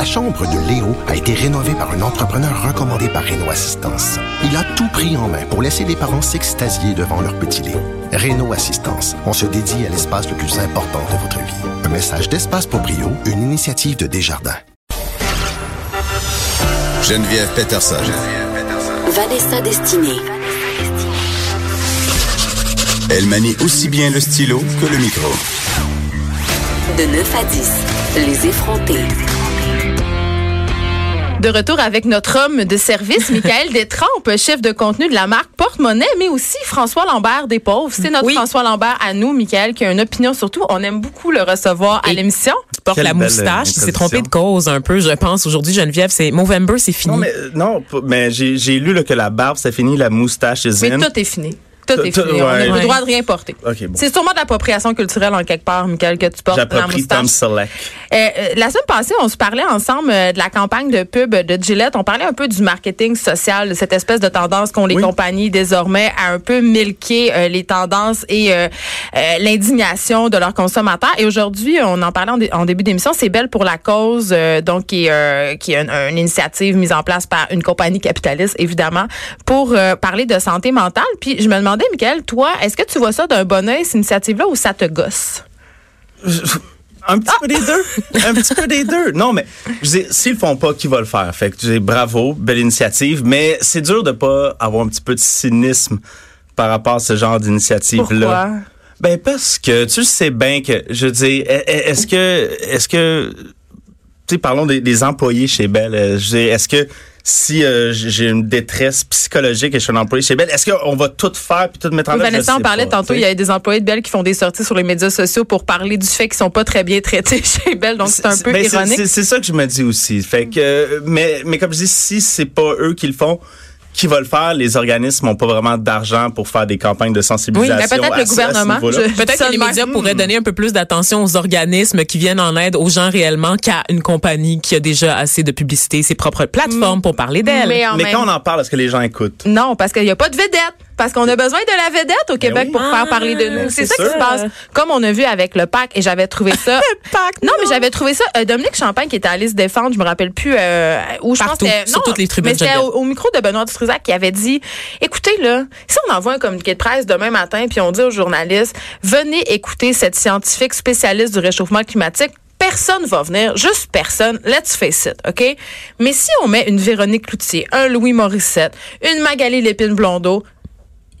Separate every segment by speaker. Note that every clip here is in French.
Speaker 1: La chambre de Léo a été rénovée par un entrepreneur recommandé par Renault Assistance. Il a tout pris en main pour laisser les parents s'extasier devant leur petit Léo. Renault Assistance, on se dédie à l'espace le plus important de votre vie. Un message d'Espace pour Brio, une initiative de Desjardins.
Speaker 2: Geneviève Peterson.
Speaker 3: Vanessa Destinée.
Speaker 2: Elle manie aussi bien le stylo que le micro.
Speaker 3: De 9 à 10, les effrontés.
Speaker 4: De retour avec notre homme de service, Michael Détrempe, chef de contenu de la marque Porte-Monnaie, mais aussi François Lambert des Pauvres. C'est notre
Speaker 5: Oui.
Speaker 4: François Lambert à nous, Michael, qui a une opinion surtout. On aime beaucoup le recevoir à l'émission.
Speaker 5: qui porte
Speaker 6: Quelle
Speaker 5: la moustache, qui s'est trompé de cause un peu, je pense. Aujourd'hui, Geneviève, c'est Movember, c'est fini.
Speaker 6: Non, mais, euh, non, p- mais j'ai lu là, que la barbe, c'est fini, la moustache, est
Speaker 4: Mais tout est fini. Tout est fini. On n'a plus le droit de rien porter.
Speaker 6: Bon.
Speaker 4: C'est sûrement de l'appropriation culturelle en quelque part, Michael, que tu portes la moustache. Euh, euh, la semaine passée, on se parlait ensemble euh, de la campagne de pub de Gillette. On parlait un peu du marketing social, de cette espèce de tendance qu'ont les
Speaker 6: Oui.
Speaker 4: compagnies désormais à un peu milquer euh, les tendances et euh, l'indignation de leurs consommateurs. Et aujourd'hui, on en parlait en, dé- en début d'émission, c'est Belle pour la cause, donc qui est, qui est une, une initiative mise en place par une compagnie capitaliste, évidemment, pour parler de santé mentale. Puis je me demandais, Michael, toi, est-ce que tu vois ça d'un bon oeil, cette initiative-là, ou ça te gosse?
Speaker 6: Un petit peu des deux. Un petit peu des deux. Non, mais s'ils le font pas, qui va le faire? Fait que bravo, belle initiative, mais c'est dur de pas avoir un petit peu de cynisme par rapport à ce genre d'initiative-là. Ben, parce que tu sais bien que, je dis, est-ce que, est-ce que, tu sais, parlons des, des employés chez Bell. euh, est-ce que si euh, j'ai une détresse psychologique et je suis un employé chez Bell, est-ce qu'on va tout faire puis tout mettre en
Speaker 4: Oui,
Speaker 6: œuvre?
Speaker 4: Vanessa, on parlait
Speaker 6: pas,
Speaker 4: tantôt, il y a des employés de Bell qui font des sorties sur les médias sociaux pour parler du fait qu'ils sont pas très bien traités chez Bell, donc c'est un peu
Speaker 6: Ben,
Speaker 4: ironique.
Speaker 6: c'est- C'est ça que je me dis aussi. Fait que, euh, mais, mais comme je dis, si c'est pas eux qui le font, qui va le faire? Les organismes n'ont pas vraiment d'argent pour faire des campagnes de sensibilisation.
Speaker 4: Oui, mais peut-être
Speaker 6: à
Speaker 4: le gouvernement.
Speaker 5: Peut-être que les médias pourraient donner un peu plus d'attention aux organismes qui viennent en aide aux gens réellement qu'à une compagnie qui a déjà assez de publicité, ses propres plateformes pour parler d'elle.
Speaker 4: Mais en
Speaker 6: Mais
Speaker 4: même
Speaker 6: quand on en parle, est-ce que les gens écoutent?
Speaker 4: Non, parce qu'il n'y a pas de vedette. Parce qu'on a besoin de la vedette au Québec
Speaker 6: oui.
Speaker 4: pour faire
Speaker 5: Ah,
Speaker 4: parler de nous. C'est ça qui se passe. Comme on a vu avec le PAC, et j'avais trouvé ça. le
Speaker 5: PAC,
Speaker 4: non, mais j'avais trouvé ça. euh, Dominique Champagne qui était allé se défendre, je me rappelle plus euh, où je pense
Speaker 5: Partout,
Speaker 4: que c'était-
Speaker 5: sur
Speaker 4: non,
Speaker 5: toutes les tribunes,
Speaker 4: Mais c'était au, au micro de Benoît Dutrisac qui avait dit écoutez là, si on envoie un communiqué de presse demain matin puis on dit aux journalistes venez écouter cette scientifique spécialiste du réchauffement climatique Personne va venir, juste personne. Let's face it, OK? Mais si on met une Véronique Cloutier, un Louis Morissette, une Magali Lépine-Blondeau,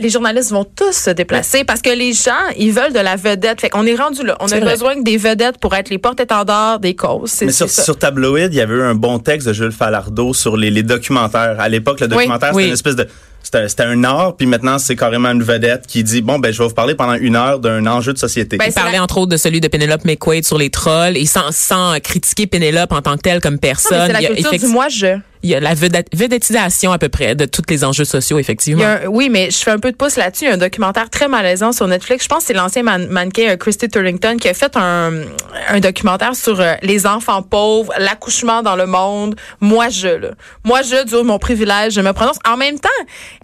Speaker 4: les journalistes vont tous se déplacer parce que les gens, ils veulent de la vedette. Fait qu'on est rendu là. On a
Speaker 5: vrai.
Speaker 4: besoin des vedettes pour être les porte-étendards des causes.
Speaker 6: Mais sur, sur Tabloïd, il y avait eu un bon texte de Jules Falardeau sur les, les documentaires. À l'époque, le documentaire,
Speaker 5: oui.
Speaker 6: c'était une espèce de... C'était un art, puis maintenant, c'est carrément une vedette qui dit, bon, ben, je vais vous parler pendant une heure d'un enjeu de société.
Speaker 4: Ben,
Speaker 5: Il parlait
Speaker 4: la-
Speaker 5: entre autres de celui de Penelope McQuaid sur les trolls et sans, sans critiquer Penelope en tant que telle comme personne.
Speaker 4: c'est la
Speaker 5: Il y a
Speaker 4: culture du moi-je.
Speaker 5: Il y a la vedettisation à peu près de tous les enjeux sociaux, effectivement.
Speaker 4: un- oui, mais je fais un peu de pouce là-dessus. Il y a un documentaire très malaisant sur Netflix. Je pense que c'est l'ancien man- mannequin euh, Christy Turlington qui a fait un, un documentaire sur euh, les enfants pauvres, l'accouchement dans le monde. Moi, je, là. Moi, je, du haut de mon privilège, je me prononce. En même temps,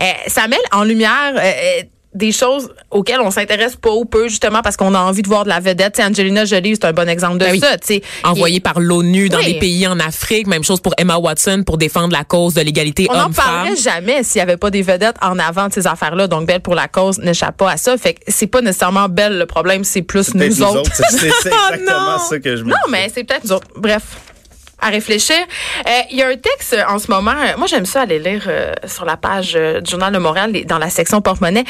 Speaker 4: euh, ça met en lumière... euh, des choses auxquelles on s'intéresse pas ou peu justement parce qu'on a envie de voir de la vedette. Tu sais, Angelina Jolie, c'est un bon exemple de
Speaker 5: Ben oui.
Speaker 4: ça. tu sais.
Speaker 5: Envoyé
Speaker 4: Et
Speaker 5: par l'ONU dans
Speaker 4: Oui.
Speaker 5: des pays en Afrique. Même chose pour Emma Watson pour défendre la cause de l'égalité
Speaker 4: On n'en
Speaker 5: homme-femme.
Speaker 4: parlerait jamais s'il n'y avait pas des vedettes en avant de ces affaires-là. Donc, Belle pour la cause n'échappe pas à ça. Fait que c'est pas nécessairement Belle le problème, c'est plus nous, autres.
Speaker 6: C'est c'est
Speaker 4: Oh
Speaker 6: exactement
Speaker 4: non!
Speaker 6: ça que je me
Speaker 4: Non,
Speaker 6: dis.
Speaker 4: mais c'est peut-être nous autres. Bref. À réfléchir. Euh, Il y a un texte en ce moment. euh, moi, j'aime ça aller lire euh, sur la page euh, du Journal de Montréal, les- dans la section porte-monnaie,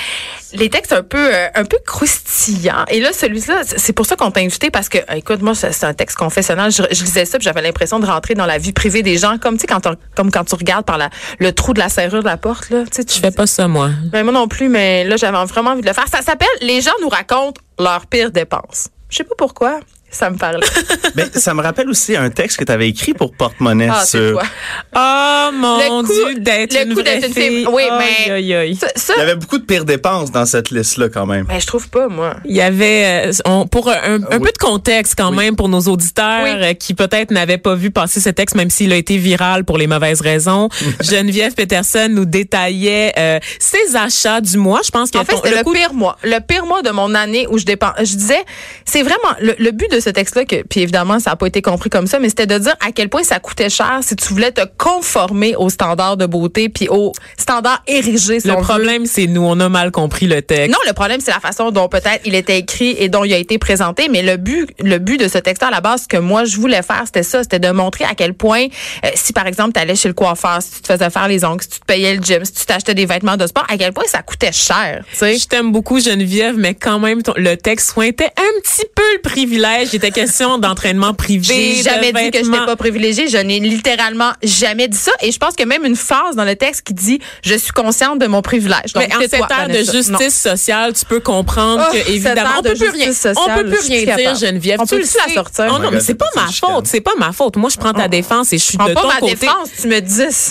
Speaker 4: les textes un peu, euh, un peu croustillants. Et là, celui-là, c'est pour ça qu'on t'a invité parce que, écoute, moi, c'est un texte confessionnel. Je, je lisais ça, j'avais l'impression de rentrer dans la vie privée des gens, comme tu sais, quand, comme quand tu regardes par la, le trou de la serrure de la porte, là. Tu
Speaker 5: Je fais pas ça, moi.
Speaker 4: ben, moi non plus, mais là, j'avais vraiment envie de le faire. Ça s'appelle Les gens nous racontent leurs pires dépenses. Je sais pas pourquoi. Ça me parle.
Speaker 6: Mais ça me rappelle aussi un texte que tu avais écrit pour Porte-Monnaie
Speaker 4: Ah,
Speaker 6: sur...
Speaker 5: Oh mon
Speaker 4: Le coup-
Speaker 5: Dieu, d'être
Speaker 4: le
Speaker 5: une
Speaker 4: coup
Speaker 5: vraie
Speaker 4: d'être une fille. Oui, mais-
Speaker 5: aïe, aïe.
Speaker 4: Ça, ça
Speaker 6: Il y avait beaucoup de pires dépenses dans cette liste-là, quand même.
Speaker 4: ben, je trouve pas, moi.
Speaker 5: Il y avait, euh, on- pour un, un
Speaker 6: oui.
Speaker 5: peu de contexte quand même pour nos auditeurs
Speaker 4: Oui.
Speaker 5: euh, qui peut-être n'avaient pas vu passer ce texte, même s'il a été viral pour les mauvaises raisons. Geneviève Peterson nous détaillait euh, ses achats du mois. Je pense qu'il y
Speaker 4: En
Speaker 5: a
Speaker 4: fait,
Speaker 5: ton-
Speaker 4: c'était le,
Speaker 5: coût-
Speaker 4: pire mois. Le pire mois de mon année où je dépense. Je disais, c'est vraiment, le, le but de de ce texte-là, que, puis évidemment, ça n'a pas été compris comme ça, mais c'était de dire à quel point ça coûtait cher si tu voulais te conformer aux standards de beauté puis aux standards érigés. si
Speaker 5: Le problème, c'est nous, on a mal compris le texte.
Speaker 4: Non, le problème, c'est la façon dont peut-être il était écrit et dont il a été présenté. Mais le but, le but de ce texte à la base, ce que moi, je voulais faire, c'était ça. C'était de montrer à quel point, euh, si par exemple, tu allais chez le coiffeur, si tu te faisais faire les ongles, si tu te payais le gym, si tu t'achetais des vêtements de sport, à quel point ça coûtait cher. Tu sais.
Speaker 5: Je t'aime beaucoup, Geneviève, mais quand même, ton- le texte sointait un petit peu le privilège. Il était question d'entraînement privé.
Speaker 4: J'ai jamais dit que je n'étais pas privilégiée. Je n'ai littéralement jamais dit ça. Et je pense que même une phrase dans le texte qui dit Je suis consciente de mon privilège. Donc,
Speaker 5: Mais en
Speaker 4: c'est
Speaker 5: cette
Speaker 4: toi,
Speaker 5: ère de justice
Speaker 4: Non.
Speaker 5: sociale, tu peux comprendre
Speaker 4: Oh,
Speaker 5: que évidemment on peut plus rien,
Speaker 4: justice
Speaker 5: on
Speaker 4: sociale,
Speaker 5: peut plus rien dire. Geneviève.
Speaker 4: On
Speaker 5: tu
Speaker 4: peut
Speaker 5: le
Speaker 4: plus la sortir?
Speaker 5: Oh non, mais c'est pas ma faute, c'est pas ma faute. Moi, je prends ta défense et je suis
Speaker 4: Prends
Speaker 5: de
Speaker 4: pas
Speaker 5: ton
Speaker 4: ma
Speaker 5: côté.
Speaker 4: défense, tu me dis.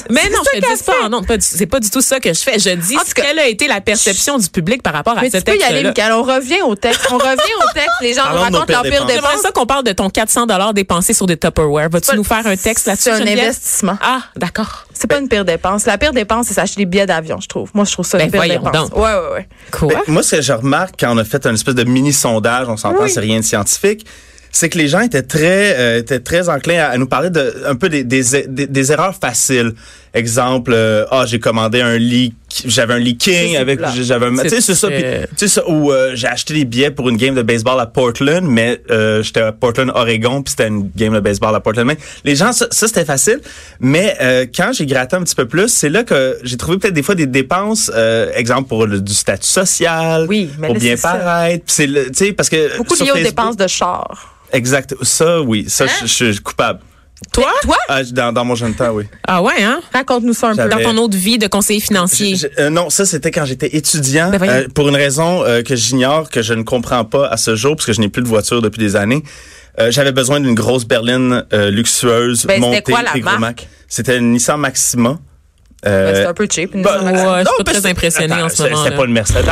Speaker 5: Mais non,
Speaker 4: C'est
Speaker 5: je te
Speaker 4: ça
Speaker 5: dis pas. Non, pas du- c'est pas du tout ça que je fais. Je dis quelle a été la perception du public par rapport à ce
Speaker 4: tu peux y aller,
Speaker 5: texte-là.
Speaker 4: Michael. On revient au texte. On revient au texte. Les gens nous racontent leur pire
Speaker 6: dépenses.
Speaker 5: J'aimerais ça qu'on parle de ton 400 dollars dépensé sur des Tupperware. Vas-tu nous faire un texte là-dessus?
Speaker 4: C'est un
Speaker 5: Geneviève?
Speaker 4: investissement.
Speaker 5: Ah, d'accord.
Speaker 4: C'est pas une pire dépense. La pire dépense, c'est s'acheter des billets d'avion, je trouve. Moi, je trouve ça
Speaker 5: Ben,
Speaker 4: une pire
Speaker 5: voyons
Speaker 4: dépense.
Speaker 5: donc.
Speaker 4: Ouais, ouais, ouais.
Speaker 5: Quoi?
Speaker 6: Ben, moi, ce que je remarque quand on a fait un espèce de mini sondage, on s'entend,
Speaker 4: Oui.
Speaker 6: c'est rien de scientifique, c'est que les gens étaient très, euh, étaient très enclins à, à nous parler de un peu des, des, des, des erreurs faciles. Exemple, euh, ah, j'ai commandé un lit, j'avais un leaking
Speaker 4: c'est
Speaker 6: avec, j'avais tu sais, c'est ça, tu sais ça, euh, j'ai acheté des billets pour une game de baseball à Portland, mais euh, j'étais à Portland, Oregon, puis c'était une game de baseball à Portland. Mais les gens, ça, ça, c'était facile. Mais quand j'ai gratté un petit peu plus, c'est là que j'ai trouvé peut-être des fois des dépenses, exemple pour le, du statut social,
Speaker 4: Oui, mais
Speaker 6: pour
Speaker 4: là,
Speaker 6: bien paraître. C'est tu sais parce que
Speaker 4: Beaucoup liés aux dépenses de char.
Speaker 6: Exact. Ça, oui. Ça, je, je suis coupable.
Speaker 5: Toi?
Speaker 4: Toi?
Speaker 6: Ah, dans, dans mon jeune temps, oui.
Speaker 5: Ah ouais, hein?
Speaker 4: Raconte-nous ça un peu.
Speaker 5: Dans ton autre vie de conseiller financier.
Speaker 6: Je- je- euh, non, ça c'était quand j'étais étudiant,
Speaker 5: Ben
Speaker 6: euh, pour une raison euh, que j'ignore, que je ne comprends pas à ce jour, parce que je n'ai plus de voiture depuis des années. Euh, J'avais besoin d'une grosse berline euh, luxueuse,
Speaker 4: Ben, c'était
Speaker 6: montée,
Speaker 4: quoi la marque?
Speaker 6: Mac. C'était une Nissan Maxima. Euh,
Speaker 4: c'est un peu cheap. une
Speaker 6: bah.
Speaker 5: Ouais, je suis
Speaker 6: non,
Speaker 5: pas très
Speaker 6: attends,
Speaker 5: en ce
Speaker 6: c'est-
Speaker 5: moment,
Speaker 6: C'était
Speaker 5: là.
Speaker 6: pas une Mercedes.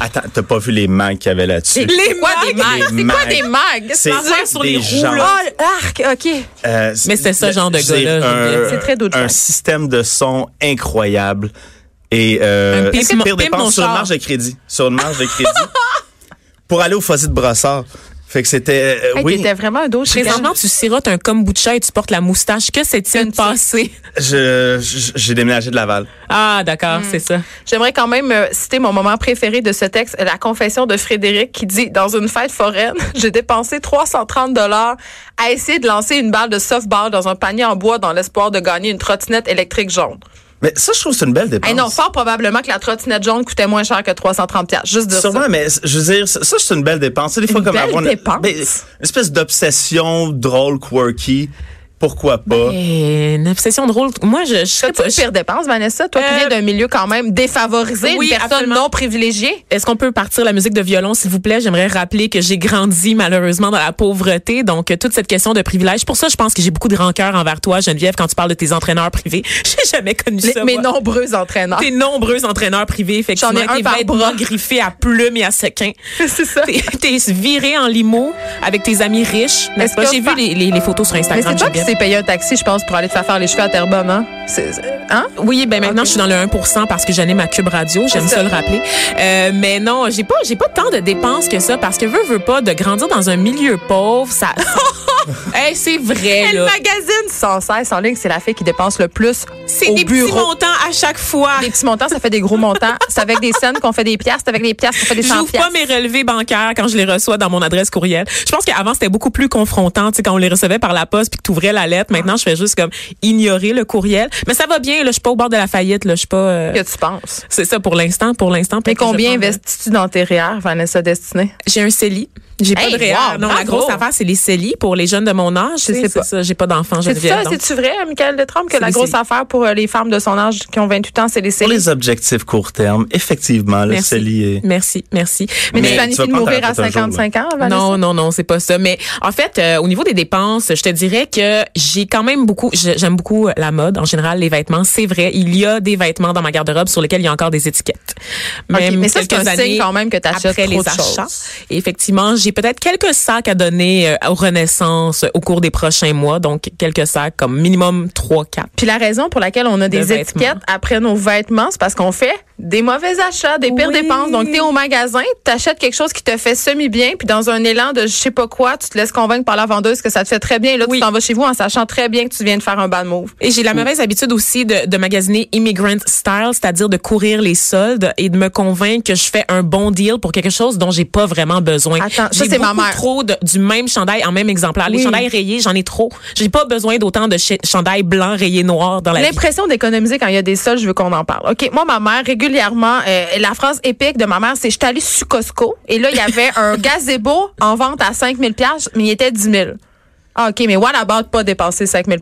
Speaker 6: Attends, t'as pas vu les mags qu'il y avait là-dessus?
Speaker 4: Les quoi des mags?
Speaker 6: Les
Speaker 4: C'est quoi des mags?
Speaker 6: C'est
Speaker 5: sur les roues, là?
Speaker 4: Oh, arc, OK.
Speaker 6: Euh,
Speaker 5: Mais c'était ce
Speaker 6: le-
Speaker 5: genre de gars-là,
Speaker 4: C'est très d'autres
Speaker 6: Un système de son incroyable. Et euh, c'est pire dépense sur une marge de crédit? Sur une marge de crédit? pour aller au fossé de brossard. Fait que c'était... euh,
Speaker 4: Hey,
Speaker 6: oui,
Speaker 4: T'étais vraiment un dos
Speaker 5: Présentement, tu sirotes un kombucha et tu portes la moustache. Que s'est-il
Speaker 4: Une
Speaker 5: passé?
Speaker 6: je- j'ai déménagé de Laval.
Speaker 5: Ah, d'accord,
Speaker 4: Hmm.
Speaker 5: c'est ça.
Speaker 4: J'aimerais quand même euh, citer mon moment préféré de ce texte, la confession de Frédéric qui dit dans une fête foraine, j'ai dépensé 330 dollars à essayer de lancer une balle de softball dans un panier en bois dans l'espoir de gagner une trottinette électrique jaune.
Speaker 6: Mais ça, je trouve que c'est une belle dépense.
Speaker 4: Hey non, fort probablement que la trottinette jaune coûtait moins cher que 330 pièces. Juste de
Speaker 6: Sûrement,
Speaker 4: ça.
Speaker 6: mais je veux dire, ça, ça, c'est une belle dépense. Des fois,
Speaker 4: Une
Speaker 6: comme
Speaker 4: belle
Speaker 6: avoir une,
Speaker 4: dépense.
Speaker 6: ben, une espèce d'obsession drôle, quirky. Pourquoi pas?
Speaker 5: Et une obsession drôle. Moi, je, je serais
Speaker 4: C'est pas pire dépense, Vanessa, toi qui
Speaker 5: Euh,
Speaker 4: viens d'un milieu quand même défavorisé,
Speaker 5: oui,
Speaker 4: une personne
Speaker 5: absolument.
Speaker 4: non privilégiée?
Speaker 5: Est-ce qu'on peut partir la musique de violon, s'il vous plaît? J'aimerais rappeler que j'ai grandi malheureusement dans la pauvreté. Donc, euh, toute cette question de privilège. Pour ça, je pense que j'ai beaucoup de rancœur envers toi, Geneviève, quand tu parles de tes entraîneurs privés. J'ai jamais connu
Speaker 4: Les-
Speaker 5: ça.
Speaker 4: mes
Speaker 5: moi.
Speaker 4: nombreux entraîneurs.
Speaker 5: Tes nombreux entraîneurs privés, effectivement.
Speaker 4: J'en ai un par bras.
Speaker 5: griffés à plumes et à sequins.
Speaker 4: C'est ça.
Speaker 5: T'es t'es viré en limo avec tes amis riches. n'est-ce
Speaker 4: Est-ce
Speaker 5: pas?
Speaker 4: que
Speaker 5: J'ai vu les, les, les photos sur
Speaker 4: Mais
Speaker 5: Instagram.
Speaker 4: c'est toi qui s'est payé un taxi, je pense, pour aller te faire faire les cheveux à Terrebonne, hein? Hein?
Speaker 5: Oui, ben maintenant je suis dans le 1% parce que j'anime ma Cube Radio, j'aime ça. le rappeler. Euh, mais non, j'ai pas j'ai pas tant de dépenses que ça parce que veux veux pas de grandir dans un milieu pauvre, ça Hey, c'est vrai
Speaker 4: Elle
Speaker 5: là.
Speaker 4: magazine sans cesse en ligne, c'est la fille qui dépense le plus
Speaker 5: C'est des
Speaker 4: bureau.
Speaker 5: petits montants à chaque fois.
Speaker 4: Des petits montants, ça fait des gros montants. C'est avec des scènes qu'on fait des piastres, c'est avec des piastres qu'on fait des 100
Speaker 5: J'ouvre pas mes relevés bancaires quand je les reçois dans mon adresse courriel. Je pense qu'avant c'était beaucoup plus confrontant, tu sais quand on les recevait par la poste puis que tu ouvrais la lettre. Maintenant, je fais juste comme ignorer le courriel. Mais ça va bien, là, je suis pas au bord de la faillite, là, je suis pas euh,
Speaker 4: Que tu penses?
Speaker 5: c'est ça pour l'instant, pour l'instant.
Speaker 4: Mais combien investis-tu dans tes REER, Vanessa Destinée?
Speaker 5: J'ai un CELI. J'ai
Speaker 4: Hey,
Speaker 5: pas de
Speaker 4: wow,
Speaker 5: non, la
Speaker 4: bravo.
Speaker 5: grosse affaire, c'est les CELI pour les jeunes de mon âge.
Speaker 4: Je
Speaker 5: tu
Speaker 4: sais
Speaker 5: C'est
Speaker 4: pas.
Speaker 5: ça, j'ai pas d'enfant,
Speaker 4: C'est ça, c'est-tu vrai, Michael Détrempe, que la grosse
Speaker 5: CELI.
Speaker 4: affaire pour euh, les femmes de son âge qui ont 28 ans, c'est les
Speaker 6: Pour
Speaker 4: CELI?
Speaker 6: les objectifs court terme, effectivement, le. CELI est...
Speaker 5: Merci, merci.
Speaker 4: Mais,
Speaker 6: Mais
Speaker 4: tu
Speaker 6: tu
Speaker 4: planifies de mourir à
Speaker 6: retraite un jour,
Speaker 4: 55 ans, Vanessa?
Speaker 5: Non, non, non, c'est pas ça. Mais en fait, euh, au niveau des dépenses, je te dirais que j'ai quand même beaucoup, j'aime beaucoup la mode, en général, les vêtements. C'est vrai, il y a des vêtements dans ma garde-robe sur lesquels il y a encore des étiquettes. Même
Speaker 4: mais ça, c'est
Speaker 5: quelques
Speaker 4: un signe
Speaker 5: années
Speaker 4: quand même que t'achètes
Speaker 5: après
Speaker 4: trop
Speaker 5: les
Speaker 4: de
Speaker 5: achats.
Speaker 4: choses.
Speaker 5: Et effectivement, j'ai j'ai peut-être quelques sacs à donner euh, aux Renaissance au cours des prochains mois. Donc, quelques sacs comme minimum 3, 4.
Speaker 4: Puis la raison pour laquelle on a des étiquettes après nos vêtements, c'est parce qu'on fait des mauvais achats, des pires
Speaker 5: Oui.
Speaker 4: dépenses. Donc, tu es au magasin, tu achètes quelque chose qui te fait semi-bien, puis dans un élan de je sais pas quoi, tu te laisses convaincre par la vendeuse que ça te fait très bien. Et là,
Speaker 5: Oui.
Speaker 4: tu t'en vas chez vous en sachant très bien que tu viens de faire un bad move.
Speaker 5: Et j'ai la mauvaise habitude aussi de, de magasiner immigrant style, c'est-à-dire de courir les soldes et de me convaincre que je fais un bon deal pour quelque chose dont j'ai pas vraiment besoin.
Speaker 4: Attends,
Speaker 5: j'ai
Speaker 4: c'est ma mère.
Speaker 5: trop de- du même chandail en même exemplaire. Les
Speaker 4: Oui.
Speaker 5: chandails rayés, j'en ai trop. J'ai pas besoin d'autant de ch- chandails blancs rayés noirs dans la vie.
Speaker 4: L'impression d'économiser quand il y a des soldes, je veux qu'on en parle. OK, moi, ma mère, régulièrement, euh, la phrase épique de ma mère, c'est « Je suis allée sur Costco et là, il y avait un gazebo en vente à 5 000 mais il était 10 000 Ah, OK, mais what about pas dépenser 5 000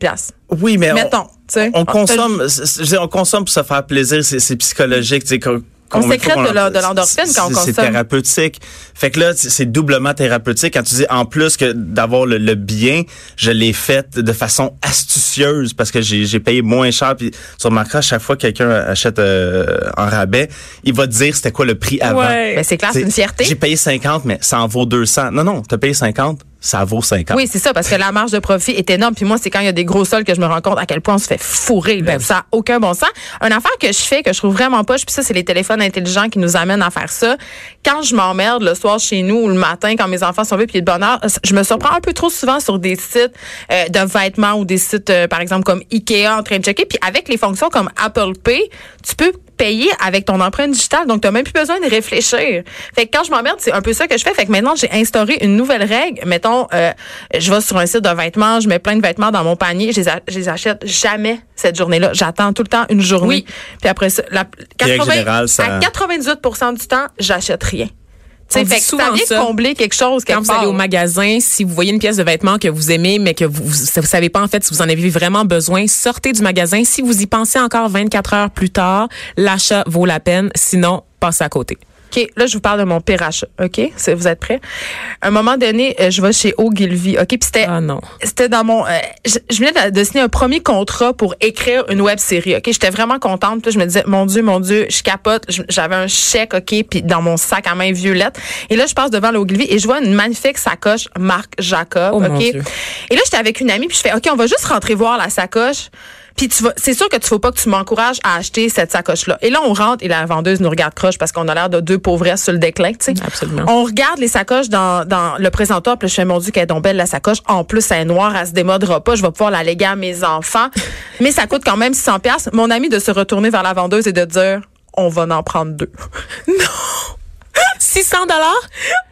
Speaker 6: Oui, mais on-
Speaker 4: Mettons, tu sais.
Speaker 6: on,
Speaker 4: Ah,
Speaker 6: consomme, veux dire, on consomme pour se faire plaisir, c'est c'est psychologique, tu sais. Qu'on-
Speaker 4: On sécrète de l'endorphine quand on
Speaker 6: c'est- C'est
Speaker 4: consomme.
Speaker 6: thérapeutique. Fait que là, c'est doublement thérapeutique quand tu dis en plus que d'avoir le, le bien, je l'ai fait de façon astucieuse parce que j'ai payé moins cher. Puis tu remarqueras chaque fois que quelqu'un achète euh, en rabais, il va te dire c'était quoi le prix avant.
Speaker 5: Ouais.
Speaker 4: Ben, c'est clair, c'est une fierté.
Speaker 6: J'ai payé 50, mais ça en vaut 200. Non, non, t'as payé 50, ça vaut 50.
Speaker 4: Oui, c'est ça, parce que la marge de profit est énorme. Puis moi, c'est quand il y a des gros sols que je me rends compte à quel point on se fait fourrer.
Speaker 6: Ben
Speaker 4: là. Ça n'a aucun bon sens. Une affaire que je fais, que je trouve vraiment pas, puis ça, c'est les téléphones intelligents qui nous amènent à faire ça. Quand je m'emmerde le soir chez nous ou le matin, quand mes enfants sont vus puis de bonne heure, je me surprends un peu trop souvent sur des sites euh, de vêtements ou des sites, euh, par exemple, comme Ikea en train de checker. Puis avec les fonctions comme Apple Pay, tu peux payer avec ton empreinte digitale. Donc, tu n'as même plus besoin de réfléchir. Fait que quand je m'emmerde, c'est un peu ça que je fais. Fait que maintenant, j'ai instauré une nouvelle règle. Mettons, euh, je vais sur un site de vêtements, je mets plein de vêtements dans mon panier, je les, je les achète jamais cette journée-là. J'attends tout le temps une journée.
Speaker 5: Oui.
Speaker 4: Puis après ça, la,
Speaker 6: Règle générale, ça-
Speaker 4: à 98% du temps, j'achète rien. Tu sais,
Speaker 5: On dit
Speaker 4: fait
Speaker 5: souvent ça.
Speaker 4: combler quelque chose
Speaker 5: Quand vous allez au magasin, si vous voyez une pièce de vêtement que vous aimez, mais que vous, vous, vous savez pas en fait si vous en avez vraiment besoin, sortez du magasin. Si vous y pensez encore 24 heures plus tard, l'achat vaut la peine. Sinon, passez à côté.
Speaker 4: OK, là, je vous parle de mon pire achat. OK? Vous êtes prêts? À un moment donné, euh, je vais chez Ogilvy. OK? Puis c'était.
Speaker 5: Ah non.
Speaker 4: C'était dans mon. euh, je, je venais de, de signer un premier contrat pour écrire une web série. Ok, j'étais vraiment contente. Puis je me disais, mon Dieu, mon Dieu, je capote. J'avais un chèque, ok, puis dans mon sac à main violette. Et là, je passe devant l'Ogilvy et je vois une magnifique sacoche Marc Jacob.
Speaker 5: Oh, mon
Speaker 4: ok?
Speaker 5: Dieu.
Speaker 4: Et là, j'étais avec une amie puis je fais, ok, on va juste rentrer voir la sacoche. Puis tu vas, c'est sûr que tu faut pas que tu m'encourages à acheter cette sacoche-là. Et là, on rentre et la vendeuse nous regarde croche parce qu'on a l'air de deux pauvresses sur le déclin, tu sais.
Speaker 5: Absolument.
Speaker 4: On regarde les sacoches dans, dans le présentoir, puis je fais, mon Dieu, qu'elle est donc belle, la sacoche. En plus, elle est noire, elle se démodera pas. Je vais pouvoir la léguer à mes enfants. Mais ça coûte quand même 600 pièces. Mon ami de se retourner vers la vendeuse et de dire, on va en prendre deux.
Speaker 5: 600 dollars.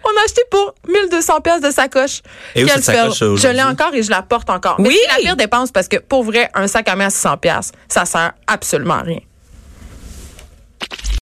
Speaker 4: On a acheté pour 1200 pièces de sacoche.
Speaker 6: Et sacoche
Speaker 4: Je l'ai encore et je la porte encore.
Speaker 5: Oui.
Speaker 4: Mais c'est la pire dépense parce que pour vrai, un sac à main à 600 pièces, ça sert absolument à rien.